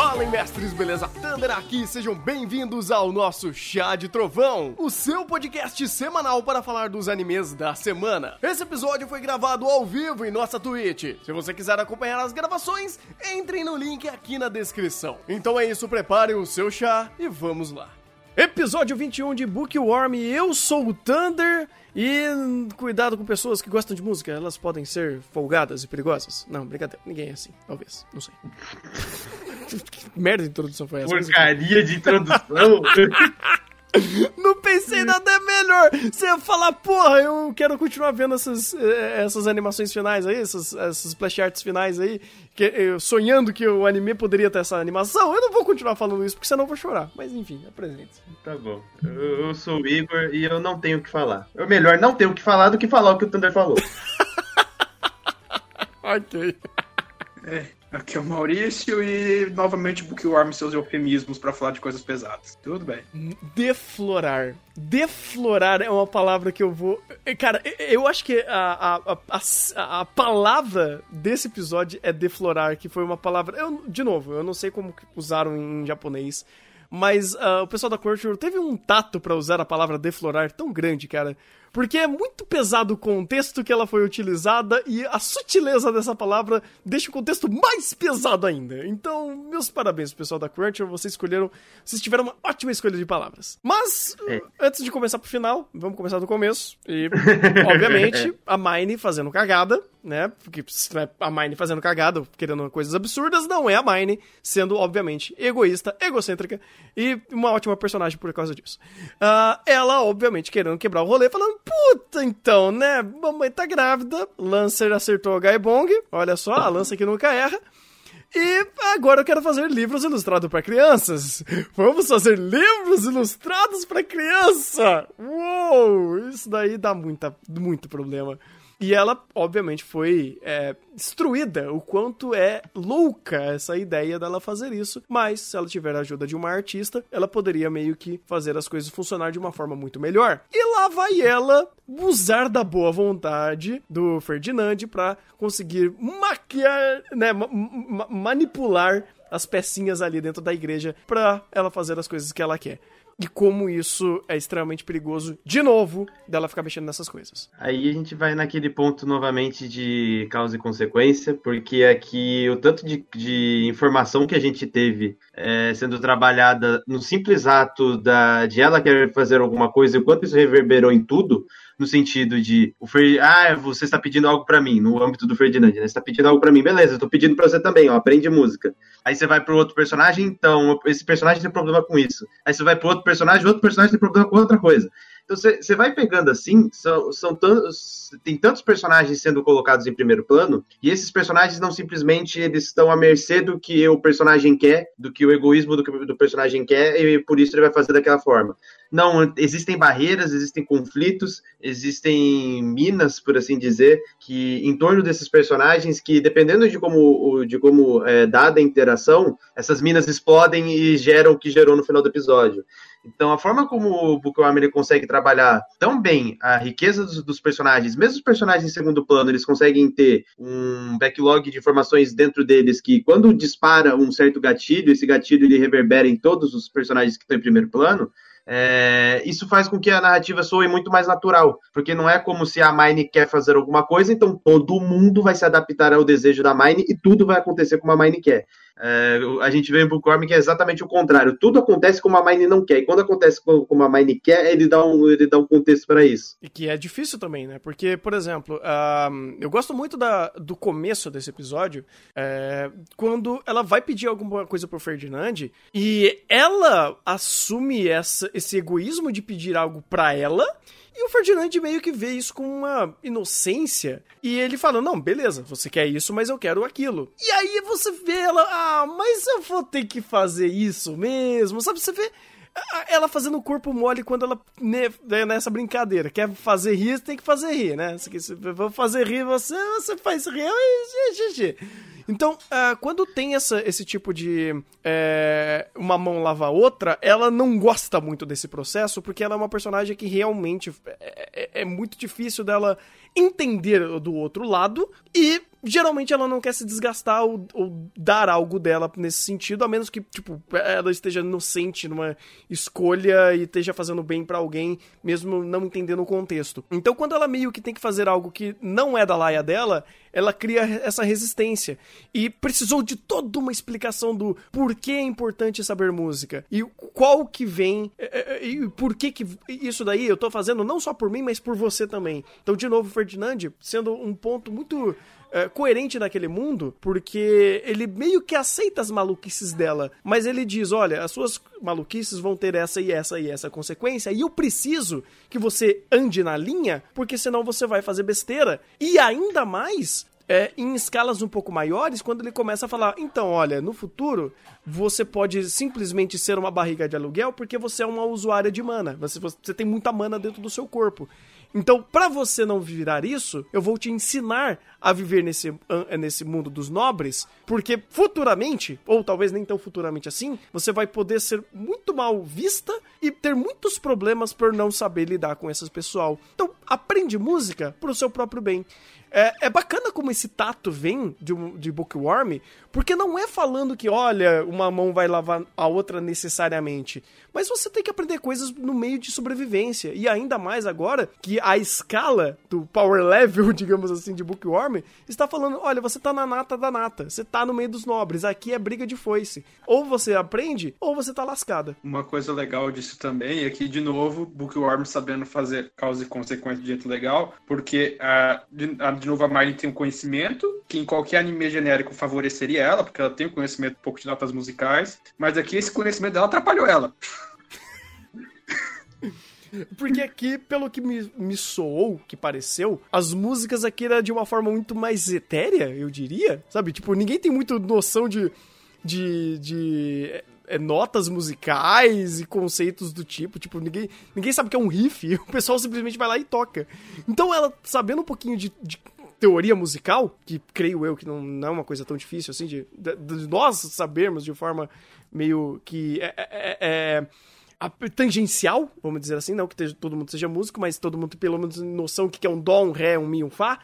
Fala, mestres, beleza? Thunder aqui, sejam bem-vindos ao nosso Chá de Trovão, o seu podcast semanal para falar dos animes da semana. Esse episódio foi gravado ao vivo em nossa Twitch. Se você quiser acompanhar as gravações, entrem no link aqui na descrição. Então é isso, preparem o seu chá e vamos lá. Episódio 21 de Bookworm, eu sou o Thunder e cuidado com pessoas que gostam de música, elas podem ser folgadas e perigosas. Não, brincadeira, ninguém é assim, talvez, não sei. que merda de introdução foi essa? Porcaria de introdução! Não pensei nada melhor. Você ia falar, porra, eu quero continuar vendo essas, eh, essas animações finais aí, essas, essas splash arts finais aí, que, eu, sonhando que o anime poderia ter essa animação. Eu não vou continuar falando isso, porque senão eu vou chorar. Mas enfim, apresente. Tá bom. Eu, eu sou o Igor e eu não tenho o que falar. É melhor não ter o que falar do que falar o que o Thunder falou. ok. É. Aqui é o Maurício e novamente Bookworm seus eufemismos para falar de coisas pesadas. Tudo bem. Deflorar. Deflorar é uma palavra que eu vou. Cara, eu acho que a, a, a, a palavra desse episódio é deflorar, que foi uma palavra. Eu, de novo, eu não sei como usaram em japonês. Mas uh, o pessoal da Crunchyroll teve um tato para usar a palavra deflorar tão grande, cara. Porque é muito pesado o contexto que ela foi utilizada e a sutileza dessa palavra deixa o contexto mais pesado ainda. Então, meus parabéns, pessoal da Crunchyroll, vocês escolheram, vocês tiveram uma ótima escolha de palavras. Mas, é. antes de começar pro final, vamos começar do começo. E, obviamente, a Mine fazendo cagada, né? Porque a Mine fazendo cagada, querendo coisas absurdas, não é a Mine sendo, obviamente, egoísta, egocêntrica e uma ótima personagem por causa disso. Uh, ela, obviamente, querendo quebrar o rolê, falando puta, então, né? Mamãe tá grávida. Lancer acertou o Gaibong. Olha só, a lança que nunca erra. E agora eu quero fazer livros ilustrados para crianças. Vamos fazer livros ilustrados para criança. Uou, isso daí dá muita, muito problema. E ela, obviamente, foi é, destruída o quanto é louca essa ideia dela fazer isso. Mas, se ela tiver a ajuda de uma artista, ela poderia meio que fazer as coisas funcionar de uma forma muito melhor. E lá vai ela usar da boa vontade do Ferdinand para conseguir maquiar, né, ma ma manipular as pecinhas ali dentro da igreja para ela fazer as coisas que ela quer e como isso é extremamente perigoso, de novo, dela ficar mexendo nessas coisas. Aí a gente vai naquele ponto novamente de causa e consequência, porque aqui o tanto de, de informação que a gente teve é, sendo trabalhada no simples ato da, de ela querer fazer alguma coisa, quanto isso reverberou em tudo, no sentido de o ah, você está pedindo algo para mim, no âmbito do Ferdinand, né? Você está pedindo algo para mim, beleza, eu tô pedindo para você também, ó, aprende música. Aí você vai pro outro personagem, então, esse personagem tem problema com isso. Aí você vai pro outro personagem, outro personagem tem problema com outra coisa. Então você vai pegando assim, são, são tantos, tem tantos personagens sendo colocados em primeiro plano, e esses personagens não simplesmente eles estão à mercê do que o personagem quer, do que o egoísmo do que o personagem quer, e por isso ele vai fazer daquela forma. Não, existem barreiras, existem conflitos, existem minas, por assim dizer, que em torno desses personagens, que dependendo de como, de como é dada a interação, essas minas explodem e geram o que gerou no final do episódio. Então, a forma como o ele consegue trabalhar tão bem a riqueza dos, dos, personagens, mesmo os personagens em segundo plano, eles conseguem ter um backlog de informações dentro deles que, quando dispara um certo gatilho, esse gatilho ele reverbera em todos os personagens que estão em primeiro plano. É, isso faz com que a narrativa soe muito mais natural, porque não é como se a Mine quer fazer alguma coisa, então todo mundo vai se adaptar ao desejo da Mine e tudo vai acontecer como a Mine quer. É, a gente vê em Bookworm que é exatamente o contrário. Tudo acontece como a Mine não quer. E quando acontece como a Mine quer, ele dá um, ele dá um contexto para isso. E que é difícil também, né? Porque, por exemplo, eu gosto muito da, do começo desse episódio, é, quando ela vai pedir alguma coisa pro Ferdinand e ela assume essa, esse egoísmo de pedir algo para ela e o Ferdinand meio que vê isso com uma inocência. E ele fala: Não, beleza, você quer isso, mas eu quero aquilo. E aí você vê ela: Ah, mas eu vou ter que fazer isso mesmo. Sabe, você vê ela fazendo o corpo mole quando ela né, é nessa brincadeira. Quer fazer rir, tem que fazer rir, né? Se vou fazer rir você, você faz rir. E, então, uh, quando tem essa, esse tipo de é, uma mão lava a outra, ela não gosta muito desse processo, porque ela é uma personagem que realmente é, é, é muito difícil dela entender do outro lado e geralmente ela não quer se desgastar ou, ou, dar algo dela nesse sentido, a menos que, tipo, ela esteja inocente numa escolha e esteja fazendo bem para alguém, mesmo não entendendo o contexto. Então, quando ela meio que tem que fazer algo que não é da laia dela, ela cria essa resistência. E precisou de toda uma explicação do porquê é importante saber música. E qual que vem. É, é, e por que que isso daí eu tô fazendo não só por mim, mas por você também. Então, de novo, Ferdinand sendo um ponto muito é, coerente naquele mundo, porque ele meio que aceita as maluquices dela, mas ele diz: olha, as suas maluquices vão ter essa e essa e essa consequência, e eu preciso que você ande na linha, porque senão você vai fazer besteira. E ainda mais é, em escalas um pouco maiores, quando ele começa a falar: então, olha, no futuro você pode simplesmente ser uma barriga de aluguel porque você é uma usuária de mana. Você, você tem muita mana dentro do seu corpo. Então, para você não virar isso, eu vou te ensinar a viver nesse, nesse mundo dos nobres, porque futuramente, ou talvez nem tão futuramente assim, você vai poder ser muito mal vista e ter muitos problemas por não saber lidar com essas pessoal. Então, aprende música pro seu próprio bem. É, é bacana como esse tato vem de, de Bookworm, porque não é falando que, olha, uma mão vai lavar a outra necessariamente. Mas você tem que aprender coisas no meio de sobrevivência. E ainda mais agora que a escala do power level, digamos assim, de Bookworm está falando: olha, você tá na nata da nata, você tá no meio dos nobres, aqui é briga de foice. Ou você aprende, ou você tá lascada. Uma coisa legal disso também é que, de novo, Bookworm sabendo fazer causa e consequência de jeito legal, porque de, uh, de novo a Miley tem um conhecimento que em qualquer anime genérico favoreceria ela, porque ela tem um conhecimento um pouco de notas musicais, mas aqui esse conhecimento dela atrapalhou ela. Porque aqui, pelo que me, me soou, que pareceu, as músicas aqui eram de uma forma muito mais etérea, eu diria. Sabe? Tipo, ninguém tem muito noção de. de. de é, notas musicais e conceitos do tipo. Tipo, ninguém, ninguém sabe o que é um riff. O pessoal simplesmente vai lá e toca. Então ela, sabendo um pouquinho de, de teoria musical, que creio eu que não, não é uma coisa tão difícil assim, de, de, nós sabermos de forma meio que é, é, é, é tangencial, vamos dizer assim, não que todo mundo seja músico, mas todo mundo tem pelo menos noção do que é um dó, um ré, um mi, um fá.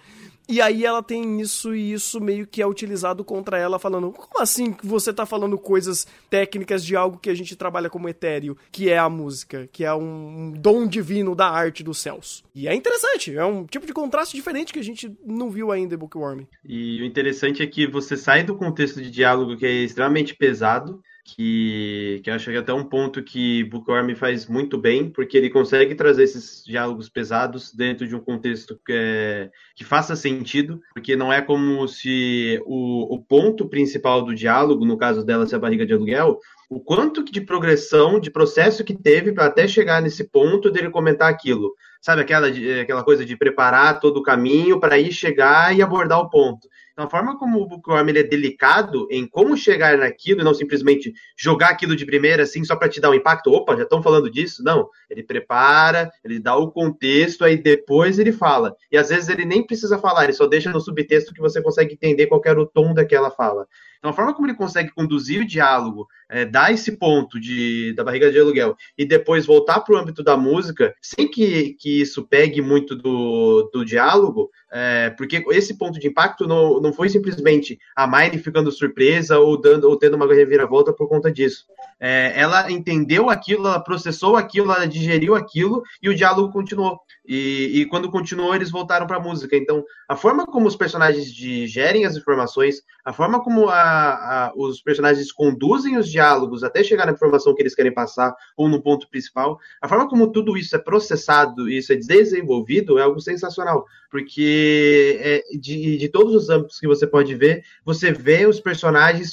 E aí ela tem isso e isso meio que é utilizado contra ela, falando: como assim que você tá falando coisas técnicas de algo que a gente trabalha como etéreo, que é a música, que é um, dom divino da arte dos céus? E é interessante, é um tipo de contraste diferente que a gente não viu ainda em Bookworm. E o interessante é que você sai do contexto de diálogo que é extremamente pesado que, que acho que até um ponto que Bookworm faz muito bem, porque ele consegue trazer esses diálogos pesados dentro de um contexto que, é, que faça sentido, porque não é como se o, o ponto principal do diálogo, no caso dela ser a barriga de aluguel, o quanto de progressão, de processo que teve para até chegar nesse ponto dele comentar aquilo. Sabe aquela, aquela coisa de preparar todo o caminho para ir chegar e abordar o ponto. Então, a forma como o ele é delicado em como chegar naquilo e não simplesmente jogar aquilo de primeira assim só para te dar um impacto. Opa, já estão falando disso? Não. Ele prepara, ele dá o contexto, aí depois ele fala. E às vezes ele nem precisa falar, ele só deixa no subtexto que você consegue entender qual era o tom daquela fala. Então, a forma como ele consegue conduzir o diálogo, é, dar esse ponto de, da barriga de aluguel e depois voltar para o âmbito da música, sem que, que isso pegue muito do, do diálogo, é, porque esse ponto de impacto não, não foi simplesmente a Miley ficando surpresa ou, dando, ou tendo uma reviravolta por conta disso. É, ela entendeu aquilo, ela processou aquilo, ela digeriu aquilo e o diálogo continuou. E, e quando continuou, eles voltaram para a música. Então, a forma como os personagens digerem as informações, a forma como a, a, os personagens conduzem os diálogos até chegar na informação que eles querem passar ou no ponto principal, a forma como tudo isso é processado e isso é desenvolvido é algo sensacional. Porque é, de, de todos os âmbitos que você pode ver, você vê os personagens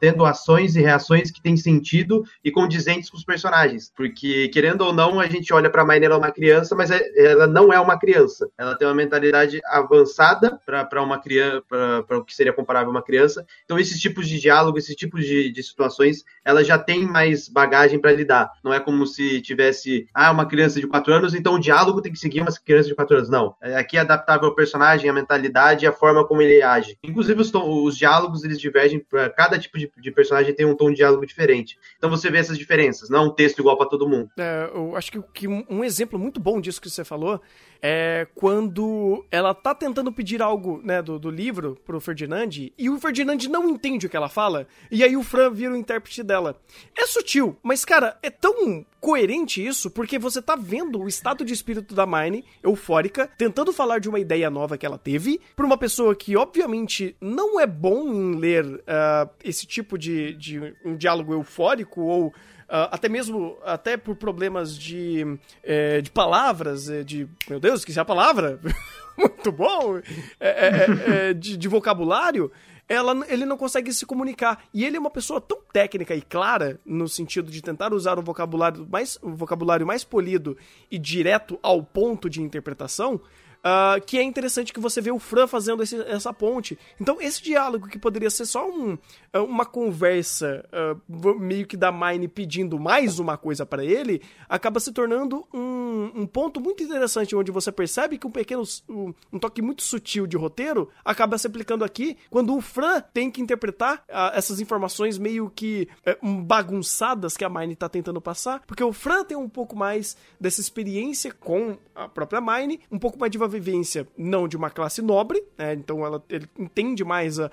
tendo ações e reações que têm sentido e condizentes com os personagens. Porque, querendo ou não, a gente olha para a Maynard uma criança, mas é, ela não é uma criança. Ela tem uma mentalidade avançada para uma criança, para o que seria comparável a uma criança. Então, isso esses tipos de diálogo, esses tipos de, de situações, ela já tem mais bagagem para lidar. Não é como se tivesse, ah, uma criança de 4 anos, então o diálogo tem que seguir uma criança de 4 anos. Não. É, aqui é adaptável ao personagem, a mentalidade e a forma como ele age. Inclusive, os, os diálogos, eles divergem, para cada tipo de, de, personagem tem um tom de diálogo diferente. Então você vê essas diferenças, não um texto igual para todo mundo. É, eu acho que, que um exemplo muito bom disso que você falou é quando ela tá tentando pedir algo, né, do, do livro pro Ferdinand, e o Ferdinand não entende o que ela fala, e aí o Fran vira o intérprete dela. É sutil, mas, cara, é tão coerente isso, porque você tá vendo o estado de espírito da Mine, eufórica, tentando falar de uma ideia nova que ela teve, pra uma pessoa que, obviamente, não é bom em ler uh, esse tipo de, de um diálogo eufórico ou Uh, até mesmo até por problemas de, é, de palavras, é, de. Meu Deus, esqueci a palavra! Muito bom! É, é, é, é, de, de, vocabulário, ela, ele não consegue se comunicar. E ele é uma pessoa tão técnica e clara no sentido de tentar usar um vocabulário mais, vocabulário mais polido e direto ao ponto de interpretação Uh, que é interessante que você vê o Fran fazendo esse, essa ponte. Então, esse diálogo que poderia ser só um, ah, uma conversa uh, meio que da Mine pedindo mais uma coisa para ele, acaba se tornando um, um, ponto muito interessante, onde você percebe que um pequeno, um, um, toque muito sutil de roteiro acaba se aplicando aqui, quando o Fran tem que interpretar uh, essas informações meio que bagunçadas que a Mine está tentando passar, porque o Fran tem um pouco mais dessa experiência com a própria Mine, um pouco mais de não de uma classe nobre, né? então ela, ele entende mais a,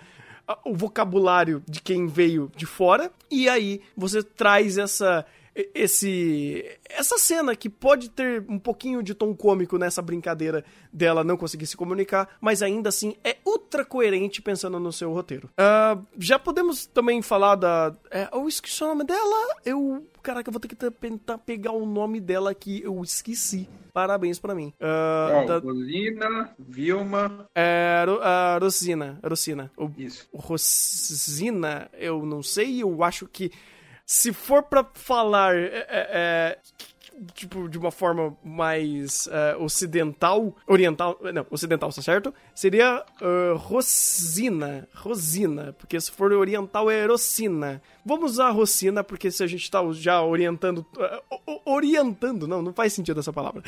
a, o vocabulário de quem veio de fora, e aí você traz essa esse essa cena que pode ter um pouquinho de tom cômico nessa brincadeira dela não conseguir se comunicar, mas ainda assim é ultra coerente pensando no seu roteiro. Uh, já podemos também falar da. É, eu esqueci o nome dela. Eu. Caraca, eu vou ter que tentar pegar o nome dela aqui. Eu esqueci. Parabéns pra mim. Uh, oh, da... Rosina, Vilma. É, a Rosina. Rosina. O, Isso. Rosina, eu não sei. Eu acho que se for para falar é, é, é, tipo, de uma forma mais uh, ocidental, oriental, não, ocidental, tá certo? Seria uh, Rosina, Rosina, porque se for oriental é Rosina. Vamos usar Rosina, porque se a gente tá já orientando, uh, orientando, não, não faz sentido essa palavra.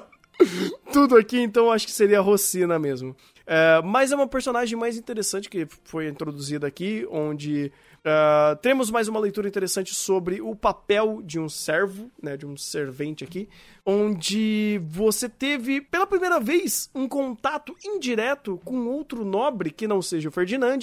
Tudo aqui, então, acho que seria Rosina mesmo. mas é uma personagem mais interessante que foi introduzida aqui, onde Uh, temos mais uma leitura interessante sobre o papel de um servo, né, de um servente aqui, onde você teve pela primeira vez um contato indireto com outro nobre que não seja o Ferdinand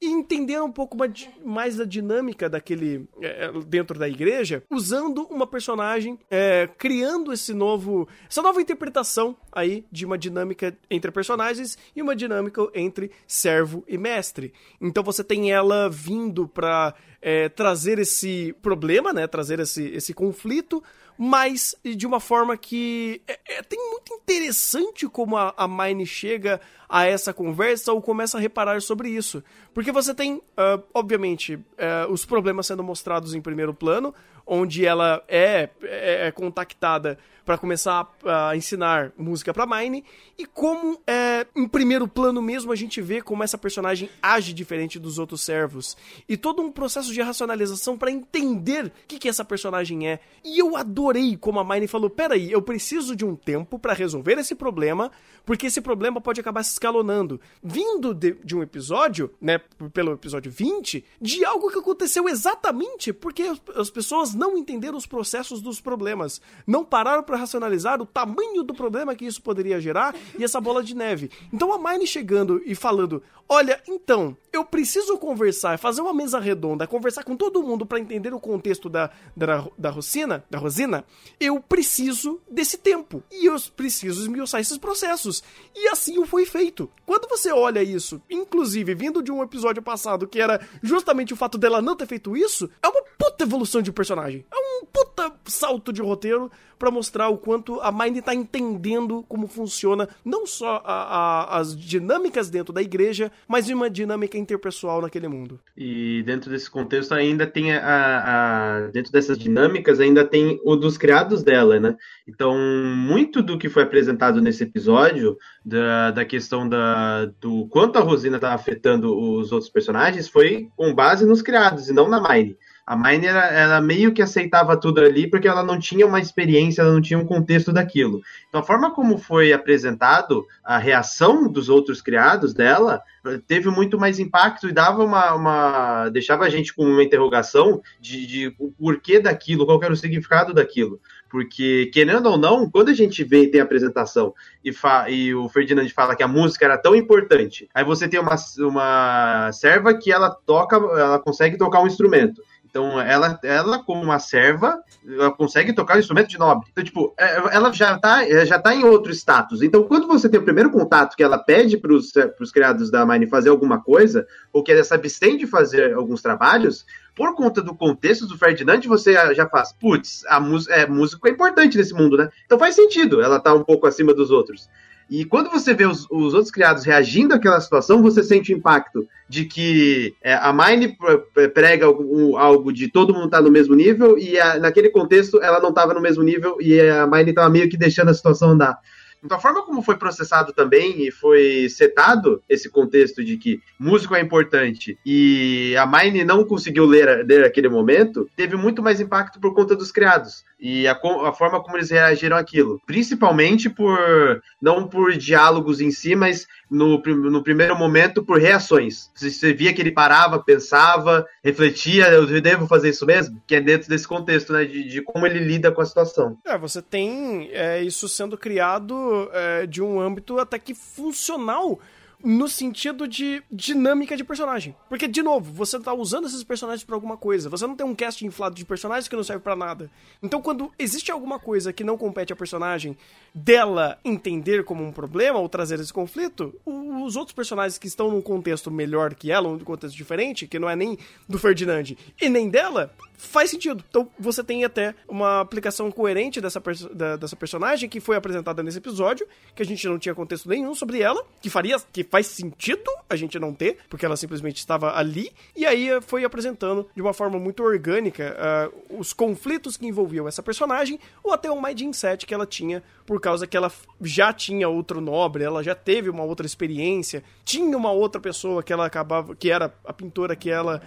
e entender um pouco mais da dinâmica daquele é, dentro da igreja, usando uma personagem, é, criando esse novo, essa nova interpretação aí de uma dinâmica entre personagens e uma dinâmica entre servo e mestre. Então você tem ela vindo para para é, trazer esse problema, né? Trazer esse, esse conflito, mas de uma forma que é, é, tem muito interessante como a, a Mine chega a essa conversa ou começa a reparar sobre isso. Porque você tem, uh, obviamente, uh, os problemas sendo mostrados em primeiro plano, onde ela é, é, é contactada para começar a, a, ensinar música para Mine e como é, em primeiro plano mesmo a gente vê como essa personagem age diferente dos outros servos e todo um processo de racionalização para entender o que, que essa personagem é e eu adorei como a Mine falou peraí eu preciso de um tempo para resolver esse problema porque esse problema pode acabar escalonando vindo de, de um episódio né pelo episódio 20 de algo que aconteceu exatamente porque as pessoas não entenderam os processos dos problemas não pararam para racionalizar o tamanho do problema que isso poderia gerar e essa bola de neve. Então a Mine chegando e falando: Olha, então, eu preciso conversar, fazer uma mesa redonda, conversar com todo mundo para entender o contexto da, da, da Rosina, da Rosina, eu preciso desse tempo. E eu preciso esmiuçar esses processos. E assim foi feito. Quando você olha isso, inclusive vindo de um episódio passado que era justamente o fato dela não ter feito isso, é uma puta evolução de personagem. É um puta salto de roteiro para mostrar o quanto a Mind tá entendendo como funciona não só a, a, as dinâmicas dentro da igreja, mas uma dinâmica interpessoal naquele mundo. E dentro desse contexto ainda tem a, a, dentro dessas dinâmicas ainda tem o dos criados dela, né? Então muito do que foi apresentado nesse episódio da, da questão da, do quanto a Rosina tá afetando os outros personagens foi com base nos criados e não na Mine. A Mine, ela, meio que aceitava tudo ali porque ela não tinha uma experiência, ela não tinha um contexto daquilo. Então, a forma como foi apresentado a reação dos outros criados dela teve muito mais impacto e dava uma. uma deixava a gente com uma interrogação de, de o porquê daquilo, qual era o significado daquilo. Porque, querendo ou não, quando a gente vê tem a apresentação e, e, o Ferdinand fala que a música era tão importante, aí você tem uma, uma serva que ela toca, ela consegue tocar um instrumento. Então, ela, ela como uma serva, ela consegue tocar um instrumento de nobre. Então, tipo, é, ela já tá, já tá em outro status. Então, quando você tem o primeiro contato que ela pede para os criados da Mine fazer alguma coisa, ou que ela se abstém de fazer alguns trabalhos, por conta do contexto do Ferdinand, você já faz, putz, a música é, é importante nesse mundo, né? Então faz sentido ela tá um pouco acima dos outros. E quando você vê os, os outros criados reagindo àquela situação, você sente o impacto de que é, a Mine prega algo, algo, de todo mundo tá no mesmo nível, e a, naquele contexto ela não estava no mesmo nível, e a Mine estava meio que deixando a situação andar. Então, a forma como foi processado também e foi setado esse contexto de que músico é importante e a Mine não conseguiu ler, ler aquele momento, teve muito mais impacto por conta dos criados e a, a, forma como eles reagiram àquilo. Principalmente por, não por diálogos em si, mas no, no primeiro momento por reações. Você via que ele parava, pensava, refletia, eu devo fazer isso mesmo? Que é dentro desse contexto, né, de, de como ele lida com a situação. É, você tem é, isso sendo criado é, de um âmbito até que funcional no sentido de dinâmica de personagem. Porque, de novo, você tá usando esses personagens para alguma coisa. Você não tem um cast inflado de personagens que não serve para nada. Então, quando existe alguma coisa que não compete a personagem dela entender como um problema ou trazer esse conflito, os outros personagens que estão num contexto melhor que ela, num contexto diferente, que não é nem do Ferdinand e nem dela, faz sentido. Então, você tem até uma aplicação coerente dessa, da, dessa personagem que foi apresentada nesse episódio, que a gente não tinha contexto nenhum sobre ela, que faria que faz sentido a gente não ter, porque ela simplesmente estava ali, e aí eh, foi apresentando de uma forma muito orgânica uh, os conflitos que envolviam essa personagem, ou até o mindset que ela tinha, por causa que ela já tinha outro nobre, ela já teve uma outra experiência, tinha uma outra pessoa que ela acabava, que era a pintora que ela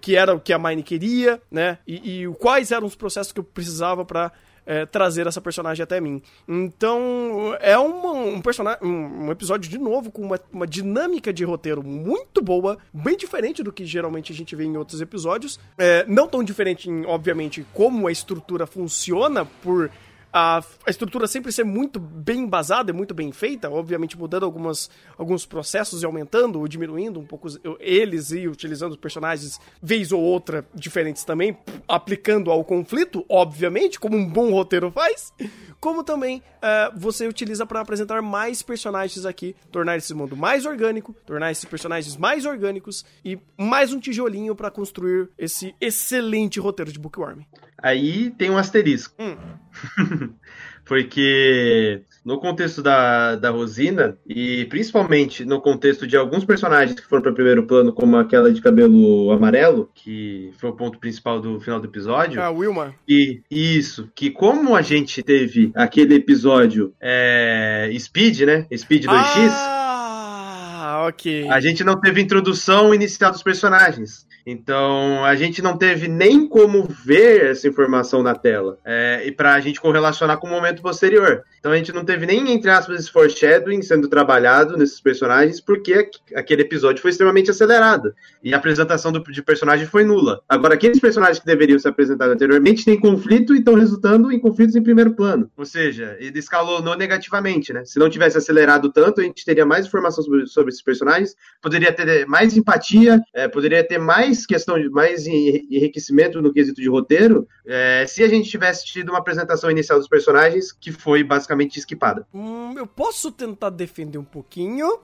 que era o que a Mine queria, né? E, e quais eram os processos que eu precisava para é, trazer essa personagem até mim. Então, é uma, um personagem, um, um, episódio de novo com uma, uma, dinâmica de roteiro muito boa, bem diferente do que geralmente a gente vê em outros episódios. É, não tão diferente, em, obviamente, como a estrutura funciona por a, a estrutura sempre ser muito bem embasada e muito bem feita, obviamente mudando algumas, alguns processos e aumentando ou diminuindo um pouco eles e utilizando personagens vez ou outra diferentes também, aplicando ao conflito, obviamente, como um bom roteiro faz, como também uh, você utiliza para apresentar mais personagens aqui, tornar esse mundo mais orgânico, tornar esses personagens mais orgânicos e mais um tijolinho para construir esse excelente roteiro de Bookworm. Aí tem um asterisco. Hum. Porque no contexto da, da Rosina, e principalmente no contexto de alguns personagens que foram para o primeiro plano, como aquela de cabelo amarelo, que foi o ponto principal do final do episódio. Ah, Wilma. E isso, que como a gente teve aquele episódio é, Speed, né? Speed 2X. Ah, ok. A gente não teve introdução inicial dos personagens. Então, a gente não teve nem como ver essa informação na tela. É, e para a gente correlacionar com o momento posterior. Então, a gente não teve nem, entre aspas, esse foreshadowing sendo trabalhado nesses personagens, porque aquele episódio foi extremamente acelerado. E a apresentação do, de personagem foi nula. Agora, aqueles personagens que deveriam ser apresentados anteriormente têm conflito e estão resultando em conflitos em primeiro plano. Ou seja, ele escalonou negativamente, né? Se não tivesse acelerado tanto, a gente teria mais informação sobre, sobre esses personagens, poderia ter mais empatia, é, poderia ter mais questão de mais enriquecimento no quesito de roteiro, é, se a gente tivesse tido uma apresentação inicial dos personagens que foi basicamente esquipada. Hum, eu posso tentar defender um pouquinho,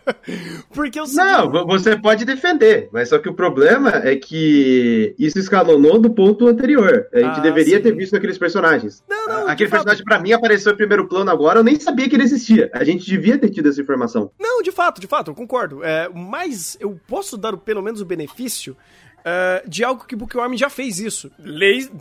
porque eu Não, você pode defender, mas só que o problema é que isso escalonou do ponto anterior. A gente ah, deveria sim. ter visto aqueles personagens. Não, não, Aquele personagem, para mim, apareceu em primeiro plano agora, eu nem sabia que ele existia. A gente devia ter tido essa informação. Não, de fato, de fato, eu concordo. É, mas eu posso dar pelo menos o benefício Uh, de algo que Bookworm já fez isso.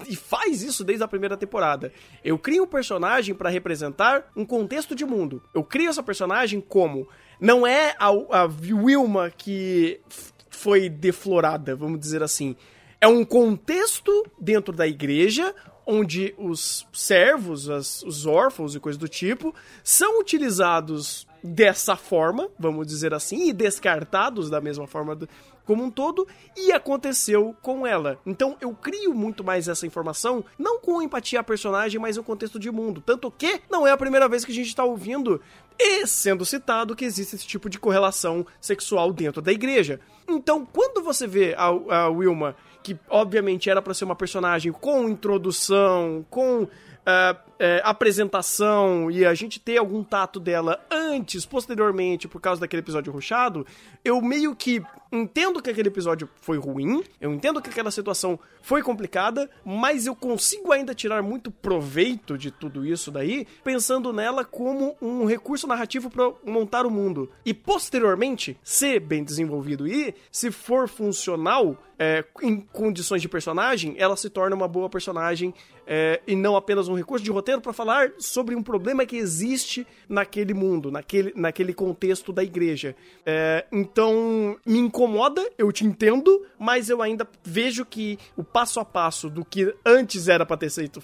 E faz isso desde a primeira temporada. Eu crio um personagem para representar um contexto de mundo. Eu crio essa personagem como. Não é a, a Wilma que foi deflorada, vamos dizer assim. É um contexto dentro da igreja onde os servos, as, os órfãos e coisas do tipo, são utilizados dessa forma, vamos dizer assim, e descartados da mesma forma do, como um todo, e aconteceu com ela. Então eu crio muito mais essa informação, não com empatia a personagem, mas no contexto de mundo. Tanto que não é a primeira vez que a gente está ouvindo e sendo citado que existe esse tipo de correlação sexual dentro da igreja. Então, quando você vê a, a Wilma, que obviamente era para ser uma personagem com introdução, com é, apresentação e a gente ter algum tato dela antes, posteriormente, por causa daquele episódio ruchado, eu meio que entendo que aquele episódio foi ruim, eu entendo que aquela situação foi complicada, mas eu consigo ainda tirar muito proveito de tudo isso daí, pensando nela como um recurso narrativo para montar o mundo. E posteriormente, ser bem desenvolvido e, se for funcional, é, em condições de personagem, ela se torna uma boa personagem é, e não apenas um recurso de roteiro para falar sobre um problema que existe naquele mundo, naquele, naquele contexto da igreja. É, então, me incomoda, eu te entendo, mas eu ainda vejo que o passo a passo do que antes era para ter sido,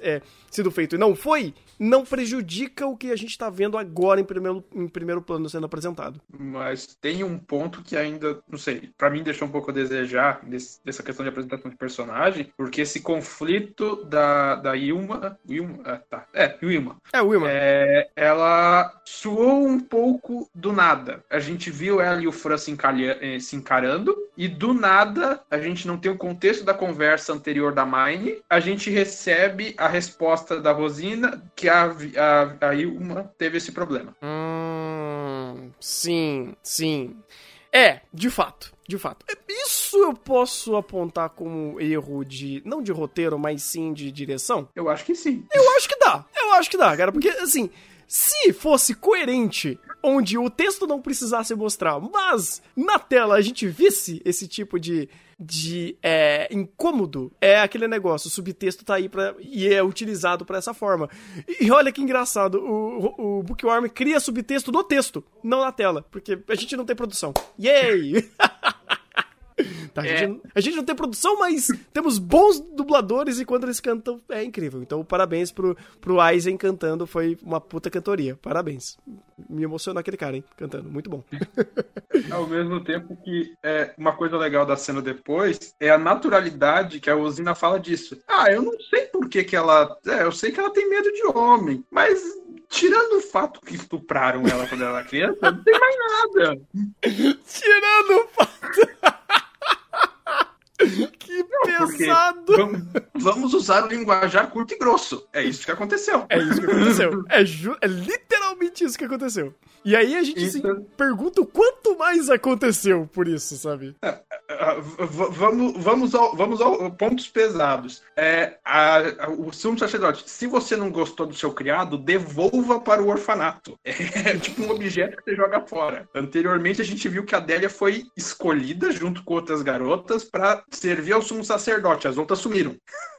é, sido feito e não foi, não prejudica o que a gente está vendo agora em primeiro, em primeiro plano sendo apresentado. Mas tem um ponto que ainda, não sei, para mim deixou um pouco a desejar nesse, nessa questão de apresentação de personagem, porque esse conflito da, da Ilma, Ilma ah, tá, é, Wilma. É, Wilma. É, ela suou um pouco do nada. A gente viu ela e o Fran se, encalha, eh, se encarando, e do nada, a gente não tem o contexto da conversa anterior da Mine, a gente recebe a resposta da Rosina que a, a, a Ilma teve esse problema. Hum, sim, sim. É, de fato, de fato. Isso eu posso apontar como erro de. Não de roteiro, mas sim de direção? Eu acho que sim. Eu acho que dá. Eu acho que dá, cara. Porque, assim, se fosse coerente, onde o texto não precisasse mostrar, mas na tela a gente visse esse tipo de de é, incômodo é aquele negócio, o subtexto tá aí pra, e é utilizado para essa forma. E olha que engraçado, o, o Bookworm cria subtexto no texto, não na tela, porque a gente não tem produção. Yay! Tá, a, é. gente, a, gente, não tem produção, mas temos bons dubladores e quando eles cantam é incrível. Então, parabéns pro, pro Aizen cantando, foi uma puta cantoria. Parabéns. Me emocionou aquele cara, hein? Cantando, muito bom. Ao mesmo tempo que é, uma coisa legal da cena depois é a naturalidade que a Usina fala disso. Ah, eu não sei por que, que ela. É, eu sei que ela tem medo de homem, mas tirando o fato que estupraram ela quando ela era criança, não tem mais nada. tirando o fato. Que Vamos, vamos, usar o linguajar curto e grosso. É isso que aconteceu. É isso que aconteceu. é, é, literalmente isso que aconteceu. E aí a gente se pergunta o quanto mais aconteceu por isso, sabe? É, é vamos, vamos, ao, vamos ao pontos pesados. É, a, a, o sumo sacerdote, se você não gostou do seu criado, devolva para o orfanato. É tipo um objeto que você joga fora. Anteriormente a gente viu que a Adélia foi escolhida junto com outras garotas para servir ao sumo sacerdote. As outras sumiram.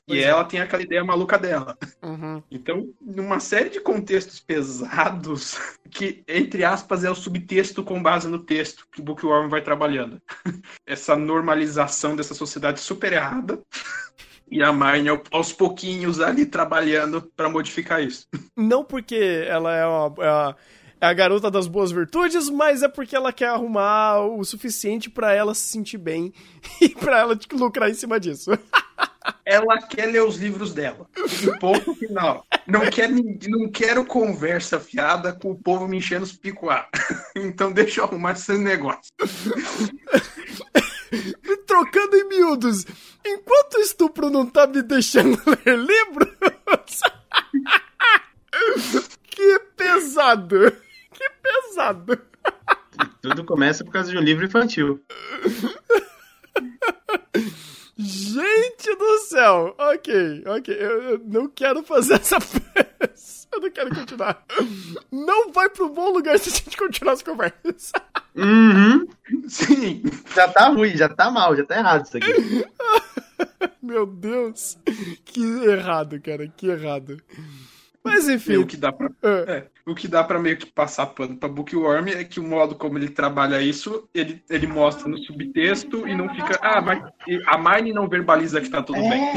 Pois e é. ela tem aquela ideia maluca dela. Uhum. Então, numa série de contextos pesados, que, entre aspas, é o subtexto com base no texto que o Bookworm vai trabalhando. Essa normalização dessa sociedade super errada. E a Marnie aos pouquinhos ali trabalhando para modificar isso. Não porque ela é uma. É a, é a garota das boas virtudes, mas é porque ela quer arrumar o suficiente para ela se sentir bem e para ela lucrar em cima disso. Ela quer ler os livros dela. E ponto final. Não quero, não quero conversa fiada com o povo me enchendo os picoá. Então deixa eu arrumar esse negócio. Trocando em miúdos. Enquanto o estupro não tá me deixando ler livros. que pesado. Que pesado. Tudo começa por causa de um livro infantil. Gente do céu! Ok, ok. Eu, eu não quero fazer essa peça. Eu não quero continuar. Não vai pro bom lugar se a gente continuar as conversas. Uhum. Sim. Já tá ruim, já tá mal, já tá errado isso aqui. Meu Deus. Que errado, cara. Que errado. Mas enfim. O que dá pra, é, o que dá pra meio que passar pano pra Bookworm é que o modo como ele trabalha isso, ele, ele mostra no subtexto e não fica. Ah, mas a Mine não verbaliza que tá tudo É. bem.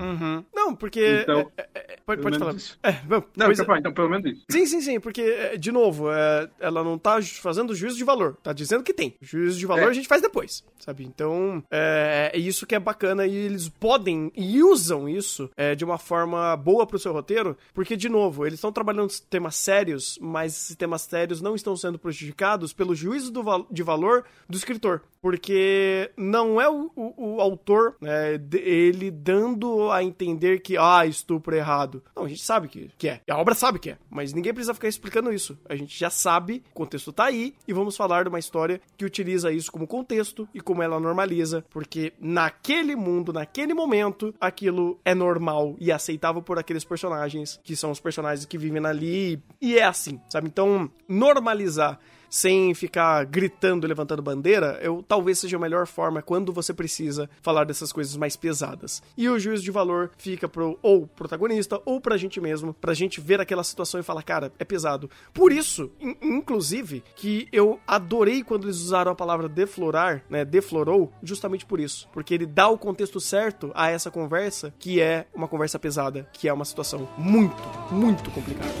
Uhum. Não, porque. Então, é, é, é, pode pode falar. isso. É, vamos. Não, pois então, pá, então pelo menos isso. Sim, sim, sim, porque, é, de novo, é, ela não tá fazendo juízo de valor, tá dizendo que tem. Juízo de valor É. a gente faz depois, sabe? Então, é, é isso que é bacana e eles podem e usam isso é, de uma forma boa pro seu roteiro, porque, de novo, eles estão trabalhando temas sérios, mas esses temas sérios não estão sendo prejudicados pelo juízo do de valor do escritor. Porque não é o, o- o autor, né, ele dando a entender que, ah, estupro é errado. Não, a gente sabe que, que é. A obra sabe que é. Mas ninguém precisa ficar explicando isso. A gente já sabe, o contexto tá aí, e vamos falar de uma história que utiliza isso como contexto e como ela normaliza. Porque naquele mundo, naquele momento, aquilo é normal e aceitável por aqueles personagens, que são os personagens que vivem ali. E é assim, sabe? Então, normalizar sem ficar gritando, levantando bandeira, eu talvez seja a melhor forma quando você precisa falar dessas coisas mais pesadas. E o juízo de valor fica pro ou protagonista ou pra gente mesmo, pra gente ver aquela situação e falar, cara, é pesado. Por isso, in- inclusive, que eu adorei quando eles usaram a palavra deflorar, né, deflorou, justamente por isso, porque ele dá o contexto certo a essa conversa, que é uma conversa pesada, que é uma situação muito, muito complicada.